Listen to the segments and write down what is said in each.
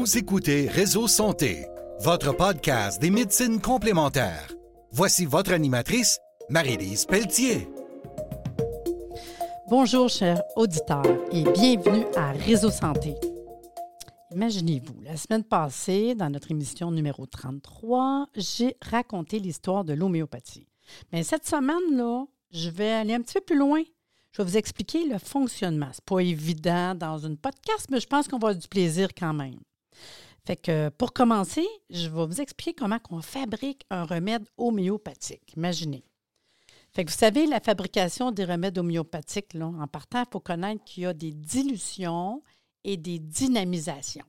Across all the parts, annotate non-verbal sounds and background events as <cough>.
Vous écoutez Réseau Santé, votre podcast des médecines complémentaires. Voici votre animatrice, Marie-Lise Pelletier. Bonjour, chers auditeurs, et bienvenue à Réseau Santé. Imaginez-vous, la semaine passée, dans notre émission numéro 33, j'ai raconté l'histoire de l'homéopathie. Mais cette semaine-là, je vais aller un petit peu plus loin. Je vais vous expliquer le fonctionnement. Ce n'est pas évident dans une podcast, mais je pense qu'on va avoir du plaisir quand même. Fait que pour commencer, je vais vous expliquer comment on fabrique un remède homéopathique. Imaginez. Fait que vous savez, la fabrication des remèdes homéopathiques, là, en partant, il faut connaître qu'il y a des dilutions et des dynamisations.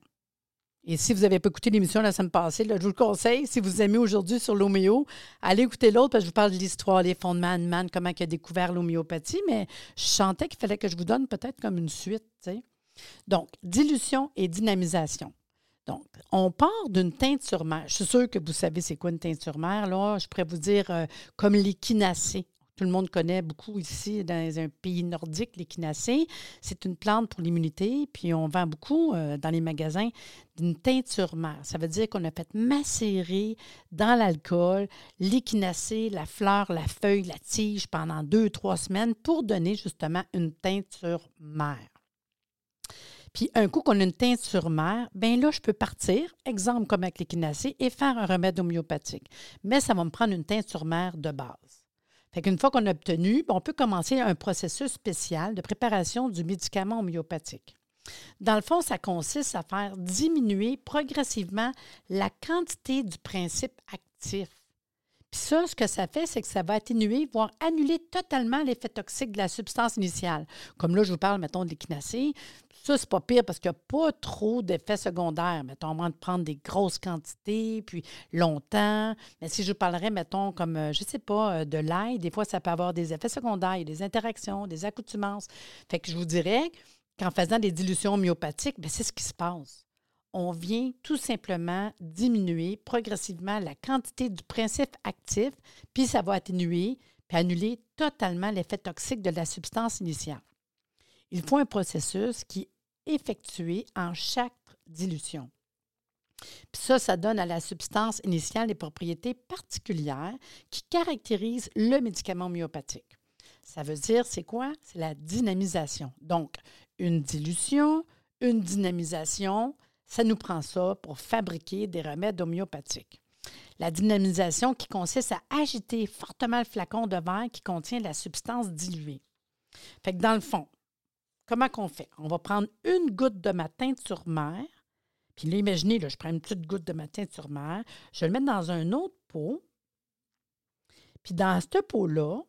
Et si vous n'avez pas écouté l'émission la semaine passée, je vous le conseille, si vous aimez aujourd'hui sur l'homéo, allez écouter l'autre parce que je vous parle de l'histoire, les fondements de Man, comment il a découvert l'homéopathie, mais je sentais qu'il fallait que je vous donne peut-être comme une suite. Donc, dilution et dynamisation. Donc, on part d'une teinture mère. Je suis sûre que vous savez c'est quoi une teinture mère. Là, je pourrais vous dire euh, comme l'échinacée. Tout le monde connaît beaucoup ici dans un pays nordique l'échinacée. C'est une plante pour l'immunité, puis on vend beaucoup euh, dans les magasins d'une teinture mère. Ça veut dire qu'on a fait macérer dans l'alcool l'échinacée, la fleur, la feuille, la tige pendant deux, trois semaines pour donner justement une teinture mère. Puis un coup qu'on a une teinture mère, bien là, je peux partir, exemple comme avec l'échinacée, et faire un remède homéopathique. Mais ça va me prendre une teinture mère de base. Fait qu'une fois qu'on a obtenu, on peut commencer un processus spécial de préparation du médicament homéopathique. Dans le fond, ça consiste à faire diminuer progressivement la quantité du principe actif. Puis ça, ce que ça fait, c'est que ça va atténuer, voire annuler totalement l'effet toxique de la substance initiale. Comme là, je vous parle, mettons, de l'échinacée. Ça, c'est pas pire parce qu'il n'y a pas trop d'effets secondaires. Mettons, moins de prendre des grosses quantités, puis longtemps. Mais si je parlerais, mettons, comme, euh, je ne sais pas, euh, de l'ail, des fois, ça peut avoir des effets secondaires, des interactions, des accoutumances. Fait que je vous dirais qu'en faisant des dilutions homéopathiques, ben, c'est ce qui se passe. On vient tout simplement diminuer progressivement la quantité du principe actif, puis ça va atténuer, puis annuler totalement l'effet toxique de la substance initiale. Il faut un processus qui effectué en chaque dilution. Puis ça, ça donne à la substance initiale des propriétés particulières qui caractérisent le médicament homéopathique. Ça veut dire, c'est quoi? C'est la dynamisation. Donc, une dilution, une dynamisation, ça nous prend ça pour fabriquer des remèdes homéopathiques. La dynamisation qui consiste à agiter fortement le flacon de verre qui contient la substance diluée. Fait que dans le fond, Comment qu'on fait? On va prendre une goutte de ma teinture mère. Puis là, imaginez, je prends une petite goutte de ma teinture mère. Je vais le mettre dans un autre pot. Puis dans ce pot-là,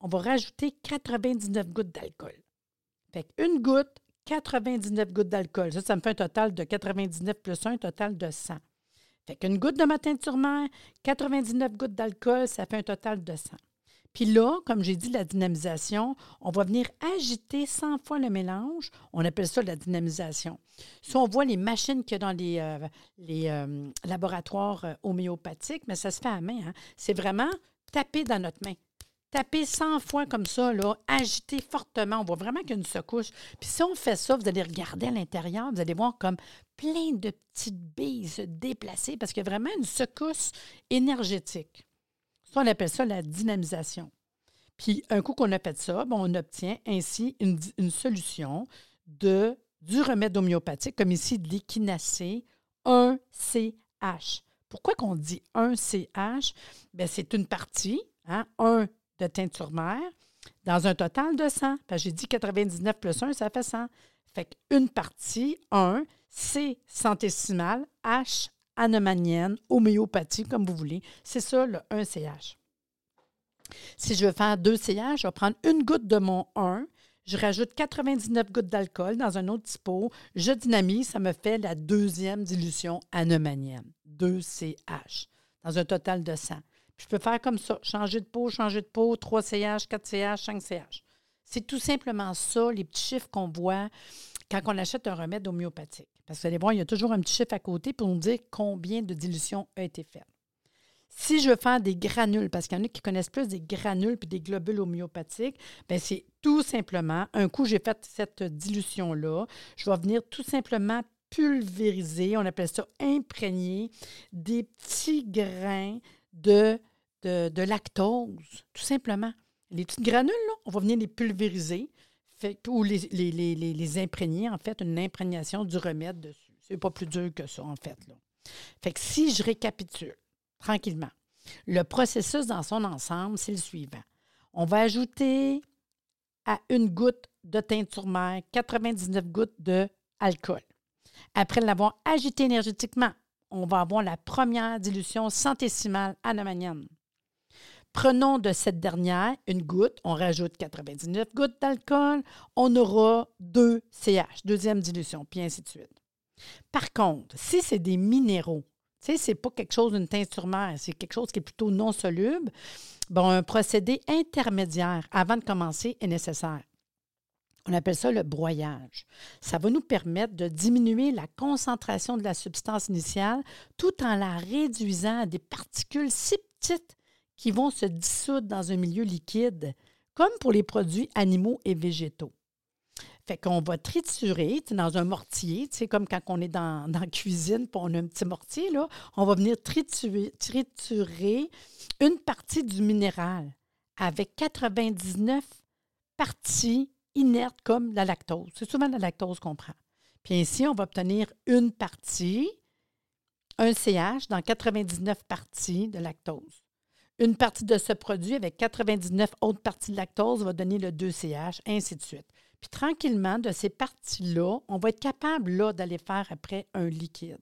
on va rajouter 99 gouttes d'alcool. Fait une goutte, 99 gouttes d'alcool. Ça, ça me fait un total de 99 plus 1, un total de 100. Fait qu'une goutte de ma teinture mère, 99 gouttes d'alcool, ça fait un total de 100. Puis là, comme j'ai dit, la dynamisation, on va venir agiter 100 fois le mélange. On appelle ça la dynamisation. Si on voit les machines qu'il y a dans les, euh, euh, laboratoires euh, homéopathiques, mais ça se fait à main. Hein. C'est vraiment taper dans notre main. Taper 100 fois comme ça, là, agiter fortement. On voit vraiment qu'il y a une secousse. Puis si on fait ça, vous allez regarder à l'intérieur, vous allez voir comme plein de petites billes se déplacer parce qu'il y a vraiment une secousse énergétique. Ça, on appelle ça la dynamisation. Puis, un coup qu'on a fait ça, on obtient ainsi une, solution de, du remède homéopathique, comme ici de l'échinacée 1CH. Pourquoi qu'on dit 1CH? Bien, c'est une partie, hein, 1 de teinture mère, dans un total de 100. J'ai dit 99 plus 1, ça fait 100. Fait qu'une partie, 1, C centésimale, H anomanienne, homéopathie, comme vous voulez. C'est ça, le 1CH. Si je veux faire 2CH, je vais prendre une goutte de mon 1, je rajoute 99 gouttes d'alcool dans un autre pot, je dynamise, ça me fait la deuxième dilution anomanienne, 2CH, dans un total de 100. Je peux faire comme ça, changer de pot, changer de pot, 3CH, 4CH, 5CH. C'est tout simplement ça, les petits chiffres qu'on voit quand on achète un remède homéopathique. Parce que vous allez voir, il y a toujours un petit chiffre à côté pour nous dire combien de dilution a été faite. Si je veux faire des granules, parce qu'il y en a qui connaissent plus des granules puis des globules homéopathiques, bien c'est tout simplement, un coup j'ai fait cette dilution-là, je vais venir tout simplement pulvériser, on appelle ça imprégner des petits grains de, de, lactose, tout simplement. Les petites granules, on va venir les pulvériser ou les, imprégner, en fait, une imprégnation du remède dessus. C'est pas plus dur que ça, en fait. Fait que si je récapitule tranquillement, le processus dans son ensemble, c'est le suivant. On va ajouter à une goutte de teinture mère 99 gouttes d'alcool. Après l'avoir agité énergétiquement, on va avoir la première dilution centésimale anomanienne. Prenons de cette dernière une goutte, on rajoute 99 gouttes d'alcool, on aura 2 CH, deuxième dilution, puis ainsi de suite. Par contre, si c'est des minéraux, tu sais, c'est pas quelque chose d'une teinture mère, c'est quelque chose qui est plutôt non soluble, bon, un procédé intermédiaire avant de commencer est nécessaire. On appelle ça le broyage. Ça va nous permettre de diminuer la concentration de la substance initiale tout en la réduisant à des particules si petites qui vont se dissoudre dans un milieu liquide, comme pour les produits animaux et végétaux. Fait qu'on va triturer dans un mortier, comme quand on est dans, <laughs> dans la cuisine, puis on a un petit mortier, on va venir triturer, une partie du minéral avec 99 parties inerte comme la lactose. C'est souvent la lactose qu'on prend. Puis ainsi, on va obtenir une partie, un CH dans 99 parties de lactose. Une partie de ce produit avec 99 autres parties de lactose va donner le 2CH, ainsi de suite. Puis tranquillement, de ces parties-là, on va être capable d'aller faire après un liquide.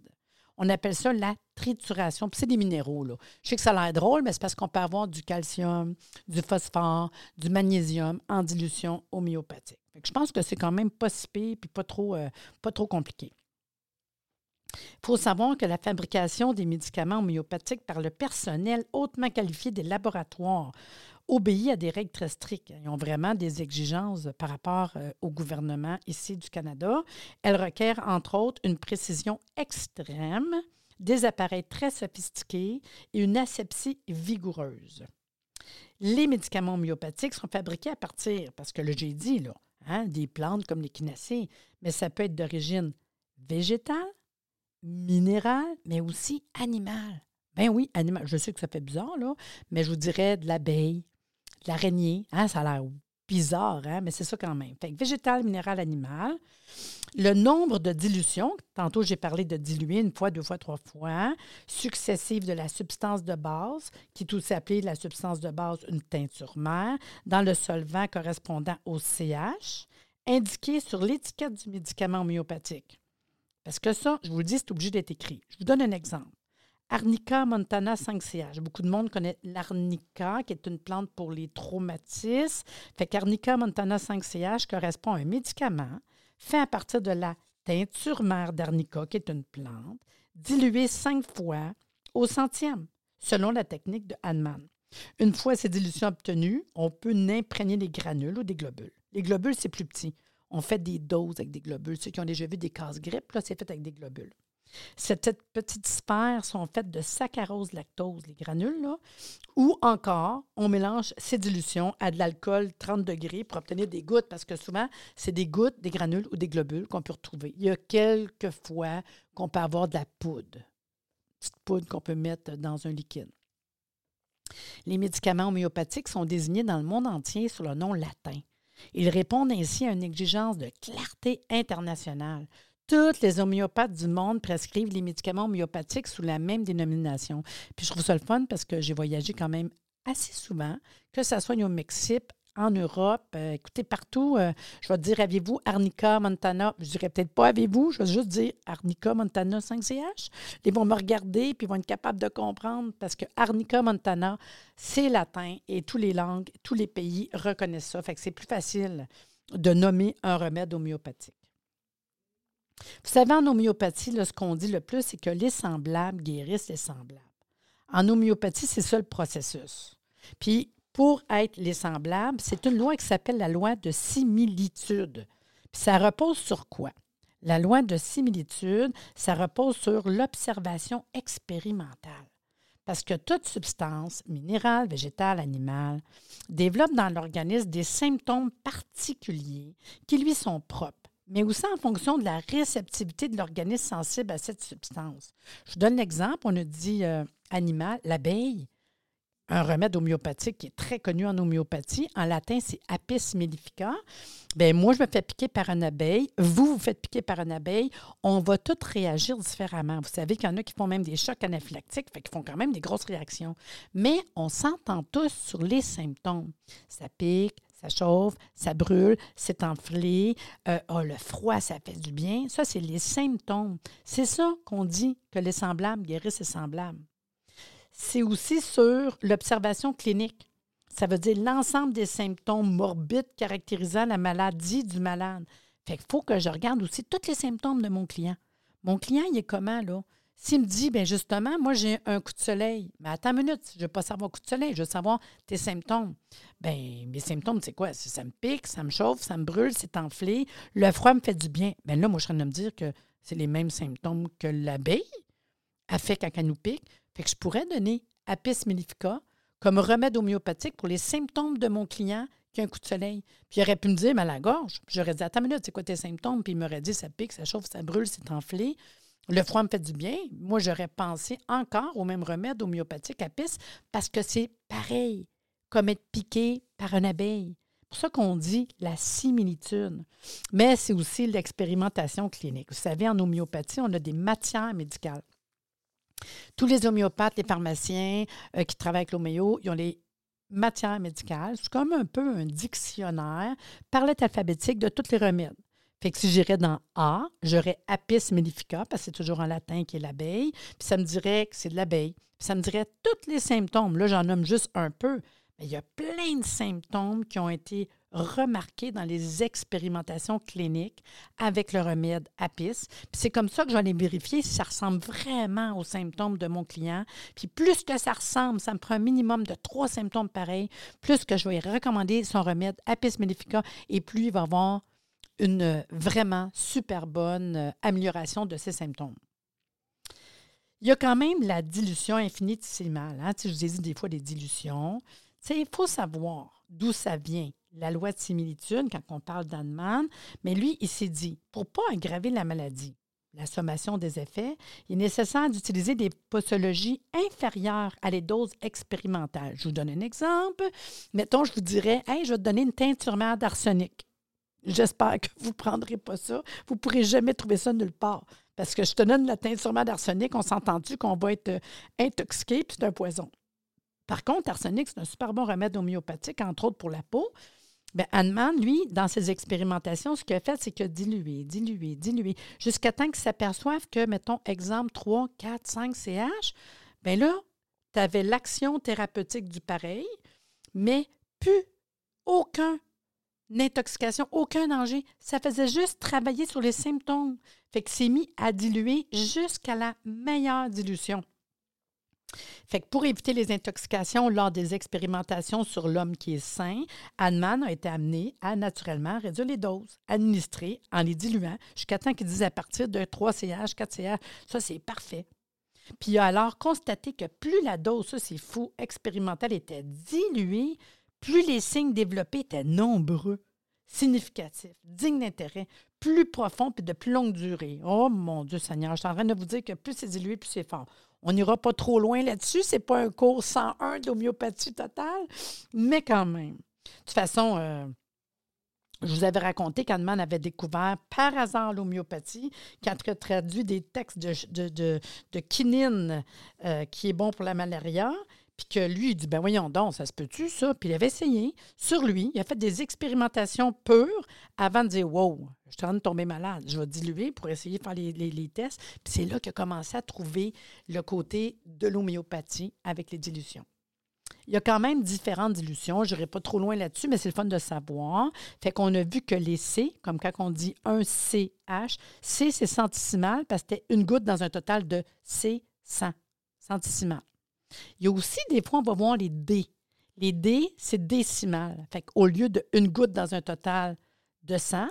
On appelle ça la trituration. Puis c'est des minéraux. Là. Je sais que ça a l'air drôle, mais c'est parce qu'on peut avoir du calcium, du phosphore, du magnésium en dilution homéopathique. je pense que c'est quand même pas si pire puis pas trop, euh, pas trop compliqué. Il faut savoir que la fabrication des médicaments homéopathiques par le personnel hautement qualifié des laboratoires obéit à des règles très strictes. Ils ont vraiment des exigences par rapport euh, au gouvernement ici du Canada. Elles requièrent, entre autres, une précision extrême, des appareils très sophistiqués et une asepsie vigoureuse. Les médicaments homéopathiques sont fabriqués à partir, parce que le j'ai dit, là, hein, des plantes comme l'échinacée, mais ça peut être d'origine végétale, minérale, mais aussi animale. Ben oui, animal. Je sais que ça fait bizarre, mais je vous dirais de l'abeille, l'araignée. Hein, ça a l'air bizarre, hein, mais c'est ça quand même. Fait végétal, minéral, animal. Le nombre de dilutions, tantôt j'ai parlé de diluer une fois, deux fois, trois fois, successives de la substance de base, qui est aussi appelée la substance de base, une teinture mère, dans le solvant correspondant au CH, indiqué sur l'étiquette du médicament homéopathique. Parce que ça, je vous le dis, c'est obligé d'être écrit. Je vous donne un exemple. Arnica montana 5CH. Beaucoup de monde connaît l'arnica, qui est une plante pour les traumatismes. Fait qu'Arnica montana 5CH correspond à un médicament fait à partir de la teinture mère d'arnica, qui est une plante, diluée cinq fois au centième, selon la technique de Hahnemann. Une fois ces dilutions obtenues, on peut imprégner des granules ou des globules. Les globules, c'est plus petit. On fait des doses avec des globules. Ceux qui ont déjà vu des casse-grippe, là, c'est fait avec des globules. Cette petite sphère sont faites de saccharose lactose, les granules, là, ou encore, on mélange ces dilutions à de l'alcool 30 degrés pour obtenir des gouttes, parce que souvent, c'est des gouttes, des granules ou des globules qu'on peut retrouver. Il y a quelques fois qu'on peut avoir de la poudre, petite poudre qu'on peut mettre dans un liquide. Les médicaments homéopathiques sont désignés dans le monde entier sous le nom latin. Ils répondent ainsi à une exigence de clarté internationale. Toutes les homéopathes du monde prescrivent les médicaments homéopathiques sous la même dénomination. Puis je trouve ça le fun parce que j'ai voyagé quand même assez souvent, que ce soit au Mexique, en Europe, euh, écoutez, partout, euh, je vais dire, avez-vous Arnica Montana? Je dirais peut-être pas avez-vous, je vais juste dire Arnica Montana 5CH. Ils vont me regarder puis ils vont être capables de comprendre parce que Arnica Montana, c'est latin et toutes les langues, tous les pays reconnaissent ça. Fait que c'est plus facile de nommer un remède homéopathique. Vous savez, en homéopathie, ce qu'on dit le plus, c'est que les semblables guérissent les semblables. En homéopathie, c'est ça le processus. Puis, pour être les semblables, c'est une loi qui s'appelle la loi de similitude. Puis ça repose sur quoi? La loi de similitude, ça repose sur l'observation expérimentale. Parce que toute substance, minérale, végétale, animale, développe dans l'organisme des symptômes particuliers qui lui sont propres mais aussi en fonction de la réceptivité de l'organisme sensible à cette substance. Je vous donne l'exemple, on a dit euh, animal, l'abeille, un remède homéopathique qui est très connu en homéopathie. En latin, c'est Apis mellifica. Bien, moi, je me fais piquer par une abeille. Vous, vous faites piquer par une abeille. On va tous réagir différemment. Vous savez qu'il y en a qui font même des chocs anaphylactiques, fait font quand même des grosses réactions. Mais on s'entend tous sur les symptômes. Ça pique, ça chauffe, ça brûle, c'est enflé, euh, oh, le froid, ça fait du bien. Ça, c'est les symptômes. C'est ça qu'on dit que les semblables guérissent les semblables. C'est aussi sur l'observation clinique. Ça veut dire l'ensemble des symptômes morbides caractérisant la maladie du malade. Fait qu'il faut que je regarde aussi tous les symptômes de mon client. Mon client, il est comment, là? S'il me dit, bien justement, moi j'ai un coup de soleil, mais attends une minute, je ne veux pas savoir coup de soleil, je veux savoir tes symptômes. Bien, mes symptômes, c'est quoi? Ça me pique, ça me chauffe, ça me brûle, c'est enflé, le froid me fait du bien. Bien là, moi, je suis en train de me dire que c'est les mêmes symptômes que l'abeille a fait quand elle nous pique. Fait que je pourrais donner Apis mellifica comme remède homéopathique pour les symptômes de mon client qui a un coup de soleil. Puis il aurait pu me dire, mais à la gorge. J'aurais dit, attends une minute, c'est quoi tes symptômes? Puis il m'aurait dit, ça pique, ça chauffe, ça brûle, c'est enflé. Le froid me fait du bien. Moi, j'aurais pensé encore au même remède homéopathique à pisse parce que c'est pareil, comme être piqué par une abeille. C'est pour ça qu'on dit la similitude. Mais c'est aussi l'expérimentation clinique. Vous savez, en homéopathie, on a des matières médicales. Tous les homéopathes, les pharmaciens euh, qui travaillent avec l'homéo, ils ont les matières médicales. C'est comme un peu un dictionnaire par lettre alphabétique de tous les remèdes. Fait que si j'irais dans A, j'aurais Apis mellifica, parce que c'est toujours en latin qui est l'abeille, puis ça me dirait que c'est de l'abeille. Ça me dirait tous les symptômes. Là, j'en nomme juste un peu, mais il y a plein de symptômes qui ont été remarqués dans les expérimentations cliniques avec le remède Apis. C'est comme ça que je vais aller vérifier si ça ressemble vraiment aux symptômes de mon client. Puis plus que ça ressemble, ça me prend un minimum de trois symptômes pareils, plus que je vais recommander son remède Apis mellifica et plus il va avoir une vraiment super bonne euh, amélioration de ces symptômes. Il y a quand même la dilution infinitésimale. Hein? Tu je vous ai dit des fois des dilutions. il faut savoir d'où ça vient, la loi de similitude, quand on parle d'Annemann. Mais lui, il s'est dit, pour ne pas aggraver la maladie, la sommation des effets, il est nécessaire d'utiliser des posologies inférieures à les doses expérimentales. Je vous donne un exemple. Mettons, je vous dirais, hey, je vais te donner une teinture d'arsenic. J'espère que vous ne prendrez pas ça. Vous ne pourrez jamais trouver ça nulle part. Parce que je te donne la teinture d'arsenic, on s'entend-tu qu'on va être euh, intoxiqué, puis c'est un poison. Par contre, l'arsenic, c'est un super bon remède homéopathique, entre autres pour la peau. Bien, Hahnemann, lui, dans ses expérimentations, ce qu'il a fait, c'est qu'il a dilué, dilué, dilué, jusqu'à temps qu'il s'aperçoive que, mettons, exemple 3, 4, 5 CH, bien là, tu avais l'action thérapeutique du pareil, mais plus aucun intoxication, aucun danger. Ça faisait juste travailler sur les symptômes. Fait que c'est mis à diluer jusqu'à la meilleure dilution. Fait que pour éviter les intoxications lors des expérimentations sur l'homme qui est sain, Hahnemann a été amené à naturellement réduire les doses, administrées en les diluant jusqu'à temps qu'il dise à partir de 3 CH, 4 CH, ça c'est parfait. Puis il a alors constaté que plus la dose, ça c'est fou, expérimentale était diluée, plus les signes développés étaient nombreux, significatifs, dignes d'intérêt, plus profonds et de plus longue durée. Oh mon Dieu Seigneur, je suis en train de vous dire que plus c'est dilué, plus c'est fort. On n'ira pas trop loin là-dessus. Ce n'est pas un cours 101 d'homéopathie totale, mais quand même. De toute façon, euh, je vous avais raconté qu'Annemann avait découvert par hasard l'homéopathie, qui a traduit des textes de, de, de, quinine euh, qui est bon pour la malaria. Puis que lui, il dit, ben voyons donc, ça se peut-tu, ça? Puis il avait essayé sur lui. Il a fait des expérimentations pures avant de dire, wow, je suis en train de tomber malade. Je vais diluer pour essayer de faire les, tests. Puis c'est là qu'il a commencé à trouver le côté de l'homéopathie avec les dilutions. Il y a quand même différentes dilutions. Je n'irai pas trop loin là-dessus, mais c'est le fun de savoir. Fait qu'on a vu que les C, comme quand on dit un CH, C, c'est centisimal parce que c'était une goutte dans un total de C 100 centisimal. Il y a aussi des fois, on va voir les D. Les D, c'est décimal. Fait Au lieu d'une goutte dans un total de 100,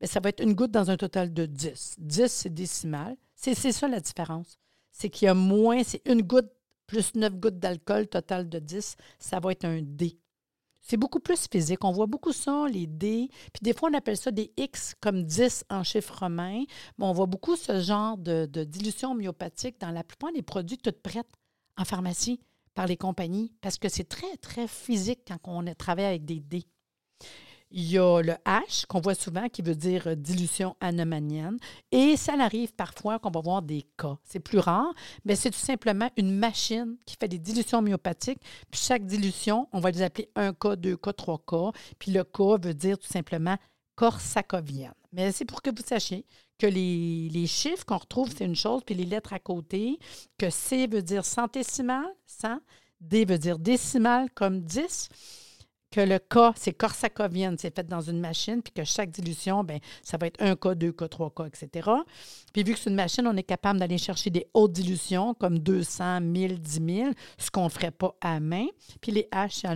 bien, ça va être une goutte dans un total de 10. 10, c'est décimal. C'est ça la différence. C'est qu'il y a moins, c'est une goutte plus 9 gouttes d'alcool, total de 10, ça va être un D. C'est beaucoup plus physique. On voit beaucoup ça, les D. Puis des fois, on appelle ça des X comme 10 en chiffre romain. Mais on voit beaucoup ce genre de, de dilution homéopathique dans la plupart des produits toutes prêtes en pharmacie par les compagnies parce que c'est très, très physique quand on travaille avec des dés. Il y a le H qu'on voit souvent qui veut dire euh, dilution anomanienne. Et ça arrive parfois qu'on va voir des cas. C'est plus rare, mais c'est tout simplement une machine qui fait des dilutions homéopathiques. Puis chaque dilution, on va les appeler un cas, deux cas, trois cas. Puis le cas veut dire tout simplement corsacovienne. Mais c'est pour que vous sachiez que les, les chiffres qu'on retrouve, c'est une chose, puis les lettres à côté, que C veut dire centésimale, 100, D veut dire décimale comme 10 que le cas, c'est corsacovienne, c'est fait dans une machine, puis que chaque dilution, ben ça va être un cas, deux cas, trois cas, etc. Puis vu que c'est une machine, on est capable d'aller chercher des hautes dilutions comme 200, 1000, 10 000, ce qu'on ne ferait pas à main. Puis les H, c'est.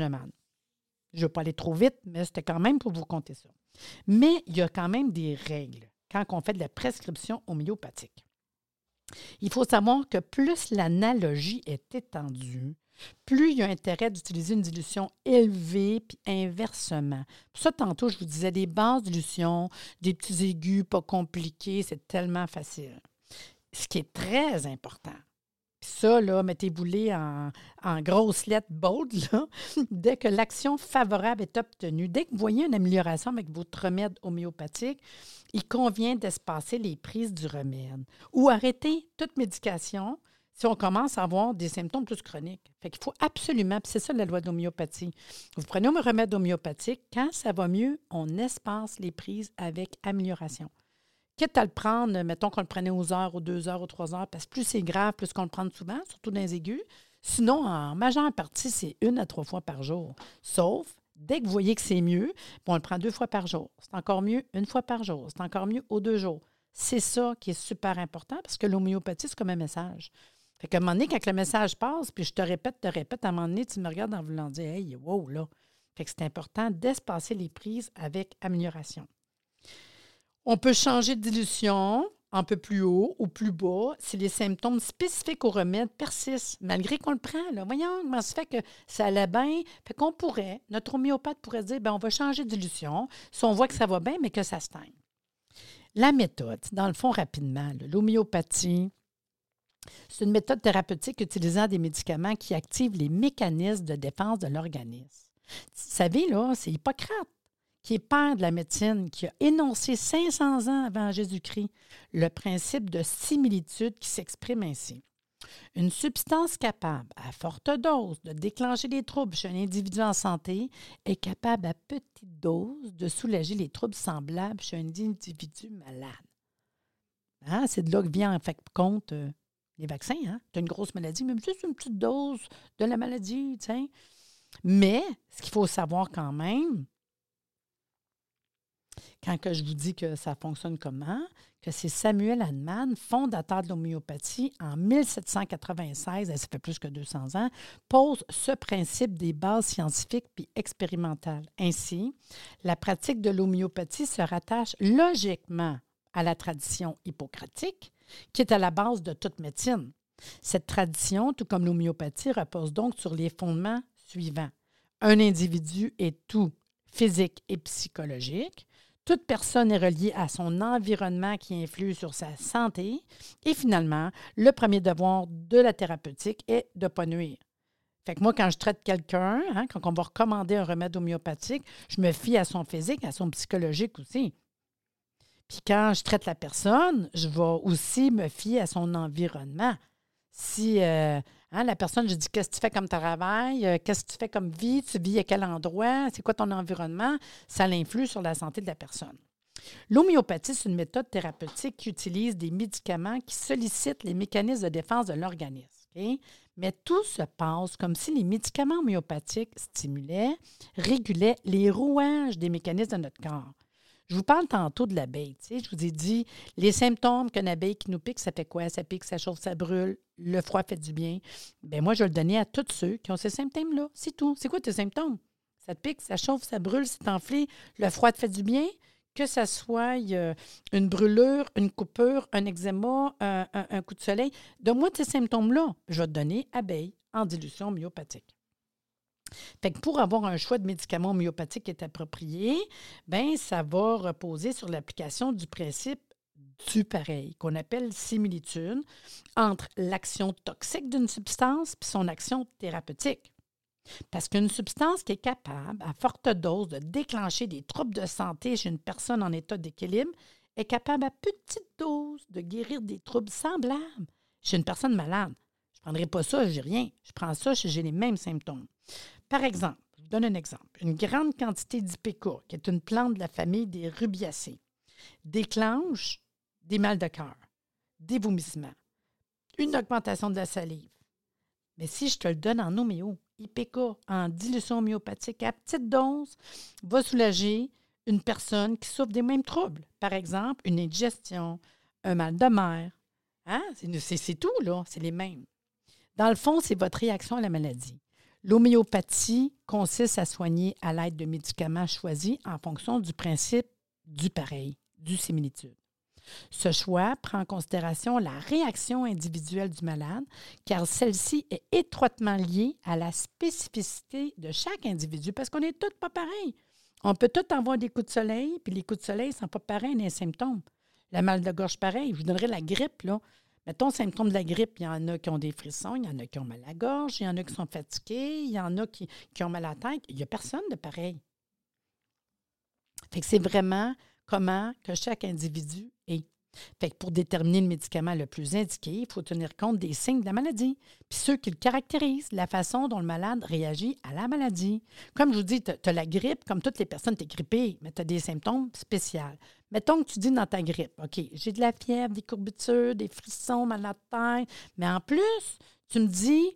Je ne veux pas aller trop vite, mais c'était quand même pour vous compter ça. Mais il y a quand même des règles quand on fait de la prescription homéopathique. Il faut savoir que plus l'analogie est étendue, plus il y a intérêt d'utiliser une dilution élevée, puis inversement. Pour ça, tantôt, je vous disais, des bases dilutions, des petits aigus pas compliqués, c'est tellement facile. Ce qui est très important, ça, là, mettez-vous-les en, en grosses lettres bold, <laughs> dès que l'action favorable est obtenue, dès que vous voyez une amélioration avec votre remède homéopathique, il convient d'espacer les prises du remède ou arrêter toute médication si on commence à avoir des symptômes plus chroniques. Fait qu'il faut absolument, c'est ça la loi d'homéopathie. Vous prenez un remède homéopathique, quand ça va mieux, on espace les prises avec amélioration. Quitte à le prendre, mettons qu'on le prenait aux heures, aux deux heures, aux trois heures, parce que plus c'est grave, plus qu'on le prend souvent, surtout dans les aigus. Sinon, en majeure partie, c'est une à trois fois par jour. Sauf, dès que vous voyez que c'est mieux, on le prend deux fois par jour. C'est encore mieux une fois par jour. C'est encore mieux aux deux jours. C'est ça qui est super important parce que l'homéopathie, c'est comme un message. Fait qu'à un moment donné, quand le message passe, puis je te répète, te répète, à un moment donné, tu me regardes en voulant dire Hey, wow, là. Fait que c'est important d'espacer les prises avec amélioration. On peut changer de dilution un peu plus haut ou plus bas si les symptômes spécifiques au remède persistent, malgré qu'on le prend. Voyons comment ça fait que ça allait bien. Fait qu'on pourrait, notre homéopathe pourrait dire, ben on va changer de dilution si on voit que ça va bien, mais que ça stagne. La méthode, dans le fond, rapidement, l'homéopathie, c'est une méthode thérapeutique utilisant des médicaments qui activent les mécanismes de défense de l'organisme. Vous savez, là, c'est Hippocrate qui est père de la médecine, qui a énoncé 500 ans avant Jésus-Christ le principe de similitude qui s'exprime ainsi. Une substance capable, à forte dose, de déclencher des troubles chez un individu en santé est capable, à petite dose, de soulager les troubles semblables chez un individu malade. Hein, c'est de là que vient en fait compte euh, les vaccins. Hein? Tu une grosse maladie, même juste une petite dose de la maladie. Tiens. Mais ce qu'il faut savoir quand même, quand que je vous dis que ça fonctionne comment, que c'est Samuel Hahnemann, fondateur de l'homéopathie en 1796, ça fait plus que 200 ans, pose ce principe des bases scientifiques puis expérimentales. Ainsi, la pratique de l'homéopathie se rattache logiquement à la tradition hippocratique, qui est à la base de toute médecine. Cette tradition, tout comme l'homéopathie, repose donc sur les fondements suivants. Un individu est tout physique et psychologique. Toute personne est reliée à son environnement qui influe sur sa santé. Et finalement, le premier devoir de la thérapeutique est de ne pas nuire. Fait que moi, quand je traite quelqu'un, hein, quand on va recommander un remède homéopathique, je me fie à son physique, à son psychologique aussi. Puis quand je traite la personne, je vais aussi me fier à son environnement. Si euh, hein, la personne, je dis qu'est-ce que tu fais comme travail, euh, qu'est-ce que tu fais comme vie, tu vis à quel endroit, c'est quoi ton environnement, ça l'influe sur la santé de la personne. L'homéopathie, c'est une méthode thérapeutique qui utilise des médicaments qui sollicitent les mécanismes de défense de l'organisme. Mais tout se passe comme si les médicaments homéopathiques stimulaient, régulaient les rouages des mécanismes de notre corps. Je vous parle tantôt de l'abeille. Je vous ai dit, les symptômes qu'une abeille qui nous pique, ça fait quoi? Ça pique, ça chauffe, ça brûle, le froid fait du bien. Bien, moi, je le donnais à tous ceux qui ont ces symptômes-là. C'est tout. C'est quoi tes symptômes? Ça te pique, ça chauffe, ça brûle, c'est enflé, le froid te fait du bien? Que ça soit une brûlure, une coupure, un eczéma, un, un coup de soleil, donne-moi tes symptômes-là. Je vais te donner abeille en dilution myopathique. Pour avoir un choix de médicaments homéopathiques qui est approprié, ben ça va reposer sur l'application du principe du pareil, qu'on appelle similitude entre l'action toxique d'une substance et son action thérapeutique. Parce qu'une substance qui est capable, à forte dose, de déclencher des troubles de santé chez une personne en état d'équilibre est capable, à petite dose, de guérir des troubles semblables chez une personne malade. Je ne prendrai pas ça, j'ai rien. Je prends ça j'ai les mêmes symptômes. Par exemple, je vous donne un exemple. Une grande quantité d'IPK, qui est une plante de la famille des rubiacées, déclenche des mal de cœur, des vomissements, une augmentation de la salive. Mais si je te le donne en homéo, IPK en dilution homéopathique à petite dose va soulager une personne qui souffre des mêmes troubles. Par exemple, une indigestion, un mal de mer. Hein? C'est tout, là. C'est les mêmes. Dans le fond, c'est votre réaction à la maladie. L'homéopathie consiste à soigner à l'aide de médicaments choisis en fonction du principe du pareil, du similitude. Ce choix prend en considération la réaction individuelle du malade, car celle-ci est étroitement liée à la spécificité de chaque individu, parce qu'on n'est tous pas pareils. On peut tous avoir des coups de soleil, puis les coups de soleil ne sont pas pareils les symptômes. La mal de gorge, pareil. Je vous donnerais la grippe, là. Mettons, symptôme de la grippe, il y en a qui ont des frissons, il y en a qui ont mal à la gorge, il y en a qui sont fatigués, il y en a qui, qui ont mal à la tête. Il n'y a personne de pareil. Fait que c'est vraiment comment que chaque individu est. Fait que pour déterminer le médicament le plus indiqué, il faut tenir compte des signes de la maladie, puis ceux qui le caractérisent, la façon dont le malade réagit à la maladie. Comme je vous dis, tu as, la grippe, comme toutes les personnes, tu es grippé, mais tu as des symptômes spéciaux. Mettons que tu dis dans ta grippe, OK, j'ai de la fièvre, des courbitures, des frissons, mal tête, mais en plus, tu me dis,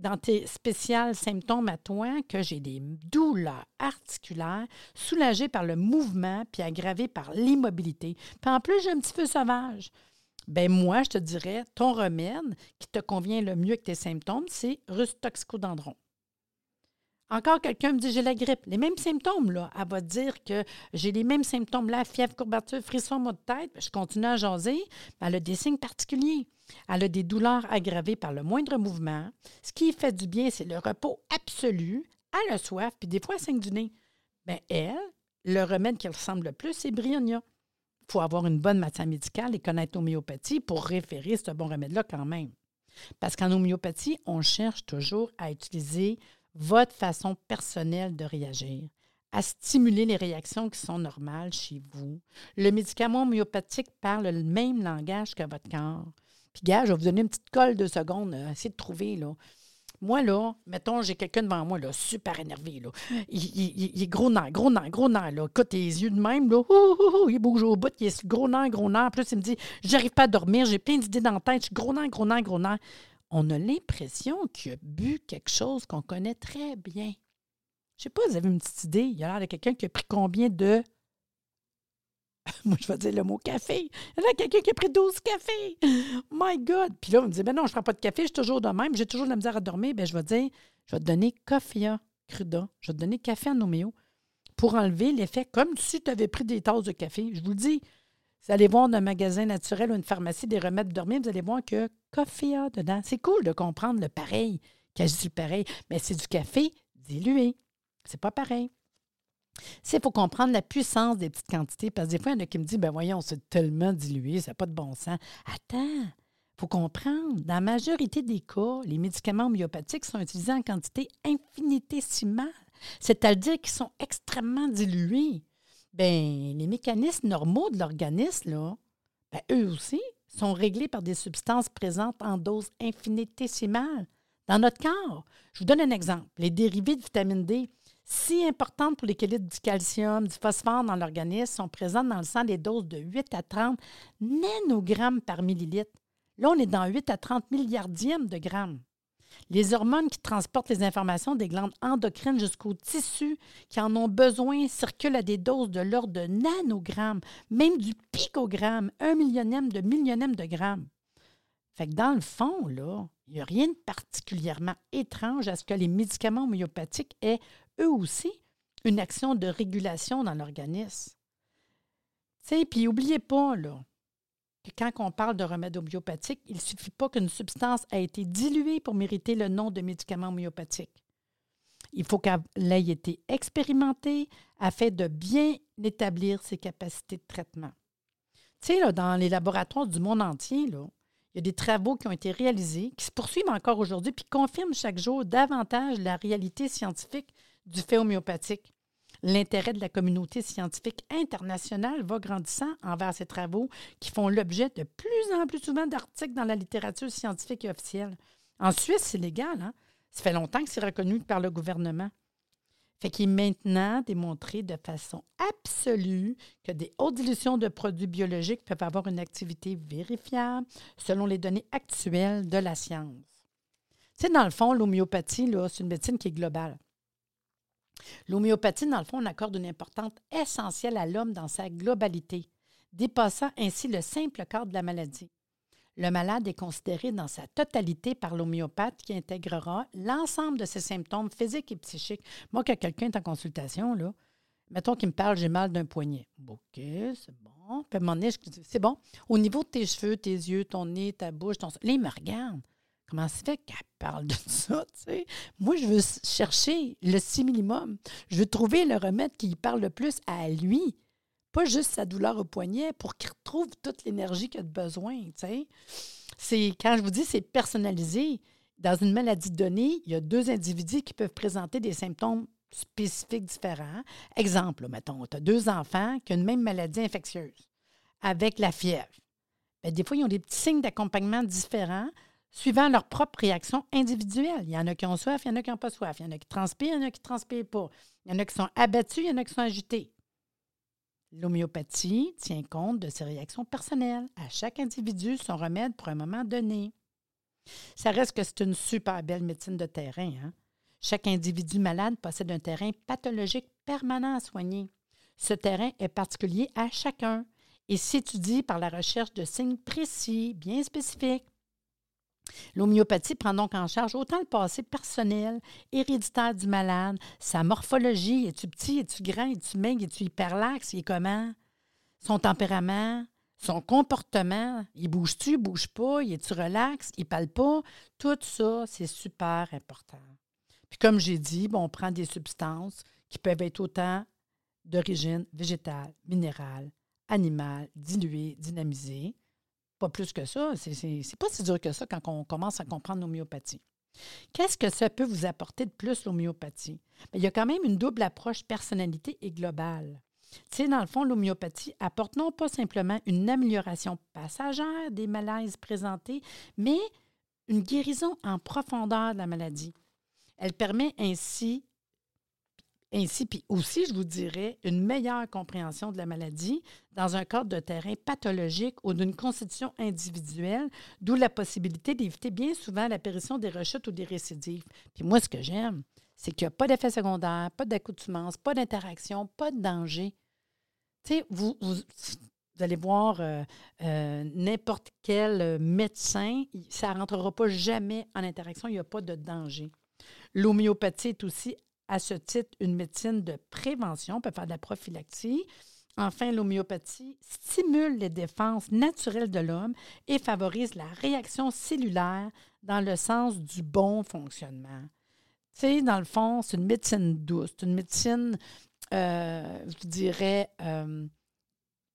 dans tes spéciaux symptômes à toi que j'ai des douleurs articulaires soulagées par le mouvement puis aggravées par l'immobilité. Puis en plus, j'ai un petit feu sauvage. Ben moi, je te dirais, ton remède qui te convient le mieux avec tes symptômes, c'est rustoxicodendron. Encore quelqu'un me dit j'ai la grippe. Les mêmes symptômes, là. Elle va dire que j'ai les mêmes symptômes là, fièvre, courbature, frisson, maux de tête. Je continue à jaser. Elle a des signes particuliers. Elle a des douleurs aggravées par le moindre mouvement. Ce qui fait du bien, c'est le repos absolu. Elle a soif, puis des fois, elle du nez. Bien, elle, le remède qui ressemble le plus, c'est Brionia. Il faut avoir une bonne matière médicale et connaître l'homéopathie pour référer ce bon remède-là quand même. Parce qu'en homéopathie, on cherche toujours à utiliser votre façon personnelle de réagir, à stimuler les réactions qui sont normales chez vous. Le médicament homéopathique parle le même langage que votre corps. Puis, gars, je vais vous donner une petite colle de secondes. Euh, essayez de trouver, là. Moi, là, mettons, j'ai quelqu'un devant moi, là, super énervé, là. Il, est gros nerf, gros nerf, gros nerf, là. Écoute, les yeux de même, là, il bouge au bout, il est gros nerf, gros nerf. Plus, il me dit, j'arrive pas à dormir, j'ai plein d'idées dans la tête, je suis gros nerf, gros nerf, gros nerf on a l'impression qu'il a bu quelque chose qu'on connaît très bien. Je ne sais pas, vous avez une petite idée? Il y a l'air de quelqu'un qui a pris combien de. <laughs> Moi, je vais dire le mot café. Il y a quelqu'un qui a pris 12 cafés. My God! Puis là, on me dit, ben non, je ne prends pas de café, je suis toujours de même, j'ai toujours de la misère à dormir. Ben, je vais dire, je vais te donner Coffea Cruda. Je vais te donner café en homéo pour enlever l'effet comme si tu avais pris des tasses de café. Je vous le dis, vous allez voir dans un magasin naturel ou une pharmacie des remèdes de dormir, vous allez voir que coffee dedans. C'est cool de comprendre le pareil, qui agit le pareil, mais c'est du café dilué. C'est pas pareil. C'est pour comprendre la puissance des petites quantités, parce que des fois, il y en a qui me disent ben voyons, c'est tellement dilué, ça n'a pas de bon sens. Attends, il faut comprendre, dans la majorité des cas, les médicaments homéopathiques sont utilisés en quantité infinitésimale, c'est-à-dire qu'ils sont extrêmement dilués. Bien, les mécanismes normaux de l'organisme, ben, eux aussi, sont réglés par des substances présentes en dose infinitésimale dans notre corps. Je vous donne un exemple. Les dérivés de vitamine D, si importantes pour l'équilibre du calcium, du phosphore dans l'organisme, sont présentes dans le sang des doses de 8 à 30 nanogrammes par millilitre. Là, on est dans 8 à 30 milliardièmes de grammes. Les hormones qui transportent les informations des glandes endocrines jusqu'aux tissus qui en ont besoin circulent à des doses de l'ordre de nanogrammes, même du picogramme, un millionième de millionième de gramme. Fait que dans le fond, il n'y a rien de particulièrement étrange à ce que les médicaments homéopathiques aient eux aussi une action de régulation dans l'organisme. Puis n'oubliez pas, là, quand on parle de remède homéopathique, il ne suffit pas qu'une substance ait été diluée pour mériter le nom de médicament homéopathique. Il faut qu'elle ait été expérimentée afin de bien établir ses capacités de traitement. Tu sais, dans les laboratoires du monde entier, là, il y a des travaux qui ont été réalisés, qui se poursuivent encore aujourd'hui, puis confirment chaque jour davantage la réalité scientifique du fait homéopathique. L'intérêt de la communauté scientifique internationale va grandissant envers ces travaux qui font l'objet de plus en plus souvent d'articles dans la littérature scientifique et officielle. En Suisse, c'est légal. Hein? Ça fait longtemps que c'est reconnu par le gouvernement. Fait qu'il est maintenant démontré de façon absolue que des hautes dilutions de produits biologiques peuvent avoir une activité vérifiable selon les données actuelles de la science. C'est dans le fond, l'homéopathie, c'est une médecine qui est globale. L'homéopathie, dans le fond, on accorde une importance essentielle à l'homme dans sa globalité, dépassant ainsi le simple cadre de la maladie. Le malade est considéré dans sa totalité par l'homéopathe qui intégrera l'ensemble de ses symptômes physiques et psychiques. Moi, quand quelqu'un est en consultation, là, mettons qu'il me parle, j'ai mal d'un poignet. OK, c'est bon. C'est bon. Au niveau de tes cheveux, tes yeux, ton nez, ta bouche, ton. Là, il me regarde. Comment ça fait qu'elle parle de ça? Moi, je veux chercher le si minimum. Je veux trouver le remède qui parle le plus à lui, pas juste sa douleur au poignet, pour qu'il retrouve toute l'énergie qu'il a besoin. C'est, quand je vous dis c'est personnalisé, dans une maladie donnée, il y a deux individus qui peuvent présenter des symptômes spécifiques différents. Exemple, mettons, tu as deux enfants qui ont une même maladie infectieuse avec la fièvre. Bien, des fois, ils ont des petits signes d'accompagnement différents suivant leur propre réaction individuelle. Il y en a qui ont soif, il y en a qui n'ont pas soif. Il y en a qui transpirent, il y en a qui ne transpirent pas. Il y en a qui sont abattus, il y en a qui sont agités. L'homéopathie tient compte de ces réactions personnelles. À chaque individu, son remède pour un moment donné. Ça reste que c'est une super belle médecine de terrain. Hein? Chaque individu malade possède un terrain pathologique permanent à soigner. Ce terrain est particulier à chacun et s'étudie par la recherche de signes précis, bien spécifiques. L'homéopathie prend donc en charge autant le passé personnel, héréditaire du malade, sa morphologie, es-tu petit, es-tu grand, es-tu maigre, es-tu hyperlaxe, il est comment, son tempérament, son comportement, il bouge-tu, il bouge pas, il est-tu relax, il parle pas, tout ça, c'est super important. Puis comme j'ai dit, on prend des substances qui peuvent être autant d'origine végétale, minérale, animale, diluée, dynamisée, pas plus que ça. C'est pas si dur que ça quand on commence à comprendre l'homéopathie. Qu'est-ce que ça peut vous apporter de plus, l'homéopathie? Il y a quand même une double approche personnalité et globale. Tu sais, dans le fond, l'homéopathie apporte non pas simplement une amélioration passagère des malaises présentés, mais une guérison en profondeur de la maladie. Elle permet ainsi ainsi, puis aussi, je vous dirais, une meilleure compréhension de la maladie dans un cadre de terrain pathologique ou d'une constitution individuelle, d'où la possibilité d'éviter bien souvent l'apparition des rechutes ou des récidives. Puis moi, ce que j'aime, c'est qu'il n'y a pas d'effet secondaire, pas d'accoutumance, pas d'interaction, pas de danger. Tu sais, vous, allez voir euh, euh, n'importe quel médecin, ça ne rentrera pas jamais en interaction, il n'y a pas de danger. L'homéopathie est aussi à ce titre une médecine de prévention, on peut faire de la prophylaxie. Enfin, l'homéopathie stimule les défenses naturelles de l'homme et favorise la réaction cellulaire dans le sens du bon fonctionnement. Tu sais, dans le fond, c'est une médecine douce, c'est une médecine, euh, je dirais, euh,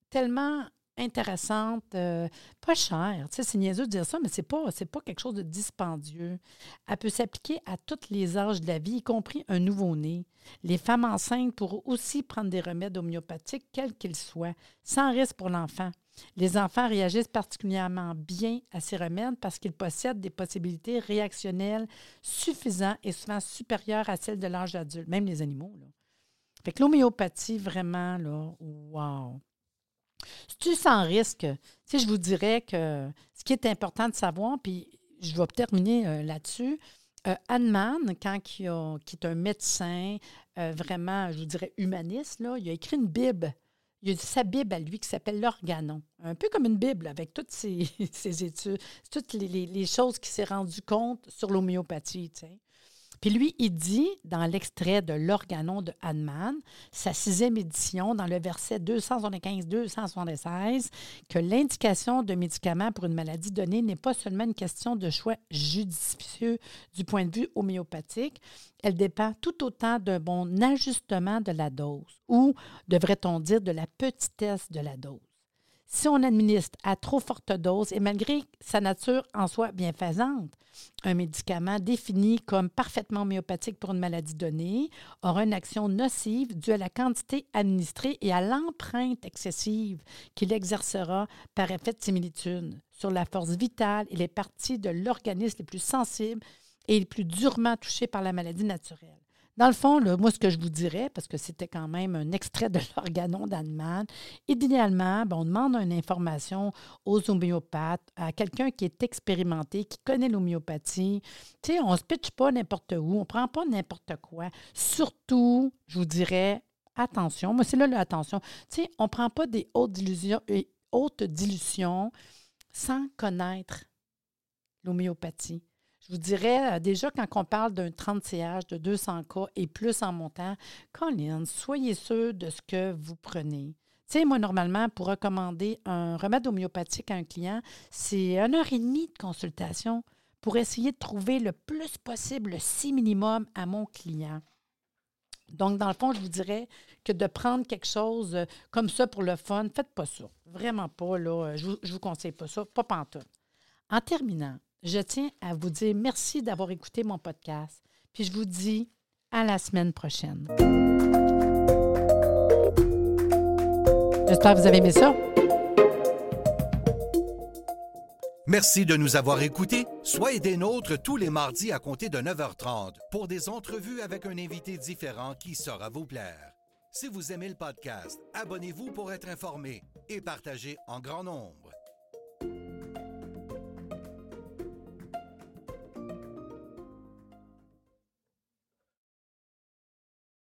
tellement intéressante, euh, pas chère. C'est niaiseux de dire ça, mais c'est pas, pas quelque chose de dispendieux. Elle peut s'appliquer à tous les âges de la vie, y compris un nouveau-né. Les femmes enceintes pourront aussi prendre des remèdes homéopathiques, quels qu'ils soient, sans risque pour l'enfant. Les enfants réagissent particulièrement bien à ces remèdes parce qu'ils possèdent des possibilités réactionnelles suffisantes et souvent supérieures à celles de l'âge adulte, même les animaux. Là. L'homéopathie, vraiment, là, wow! C'est-tu sans risque? Tu je vous dirais que ce qui est important de savoir, puis je vais terminer euh, là-dessus. Euh, quand, qui, est un médecin euh, vraiment, je vous dirais, humaniste, là, il a écrit une Bible. Il a sa Bible à lui qui s'appelle l'Organon. Un peu comme une Bible avec toutes ses, <laughs> études, toutes les, choses qu'il s'est rendu compte sur l'homéopathie. Puis lui, il dit, dans l'extrait de l'Organon de Hahnemann, sa sixième édition, dans le verset 275-276, que l'indication de médicaments pour une maladie donnée n'est pas seulement une question de choix judicieux du point de vue homéopathique, elle dépend tout autant d'un bon ajustement de la dose, ou, devrait-on dire, de la petitesse de la dose. Si on administre à trop forte dose et malgré sa nature en soi bienfaisante, un médicament défini comme parfaitement homéopathique pour une maladie donnée aura une action nocive due à la quantité administrée et à l'empreinte excessive qu'il exercera par effet de similitude sur la force vitale et les parties de l'organisme les plus sensibles et les plus durement touchées par la maladie naturelle. Dans le fond, moi, ce que je vous dirais, parce que c'était quand même un extrait de <laughs> l'organon d'Allemagne, idéalement, ben, on demande une information aux homéopathes, à quelqu'un qui est expérimenté, qui connaît l'homéopathie. Tu on ne se pitche pas n'importe où, on ne prend pas n'importe quoi. Surtout, je vous dirais, attention, moi, c'est là l'attention. Tu sais, on ne prend pas des hautes dilutions, hautes dilutions sans connaître l'homéopathie. Je vous dirais, euh, déjà, quand on parle d'un 30 CH de 200 cas et plus en montant, Colin, soyez sûr de ce que vous prenez. Tu sais, moi, normalement, pour recommander un remède homéopathique à un client, c'est une heure et demie de consultation pour essayer de trouver le plus possible le si minimum à mon client. Donc, dans le fond, je vous dirais que de prendre quelque chose euh, comme ça pour le fun, faites pas ça. Vraiment pas, là. Je ne vous, conseille pas ça, pas pantoute. En terminant, je tiens à vous dire merci d'avoir écouté mon podcast. Puis je vous dis à la semaine prochaine. J'espère que vous avez aimé ça. Merci de nous avoir écoutés. Soyez des nôtres tous les mardis à compter de 9h30 pour des entrevues avec un invité différent qui saura vous plaire. Si vous aimez le podcast, abonnez-vous pour être informé et partagez en grand nombre.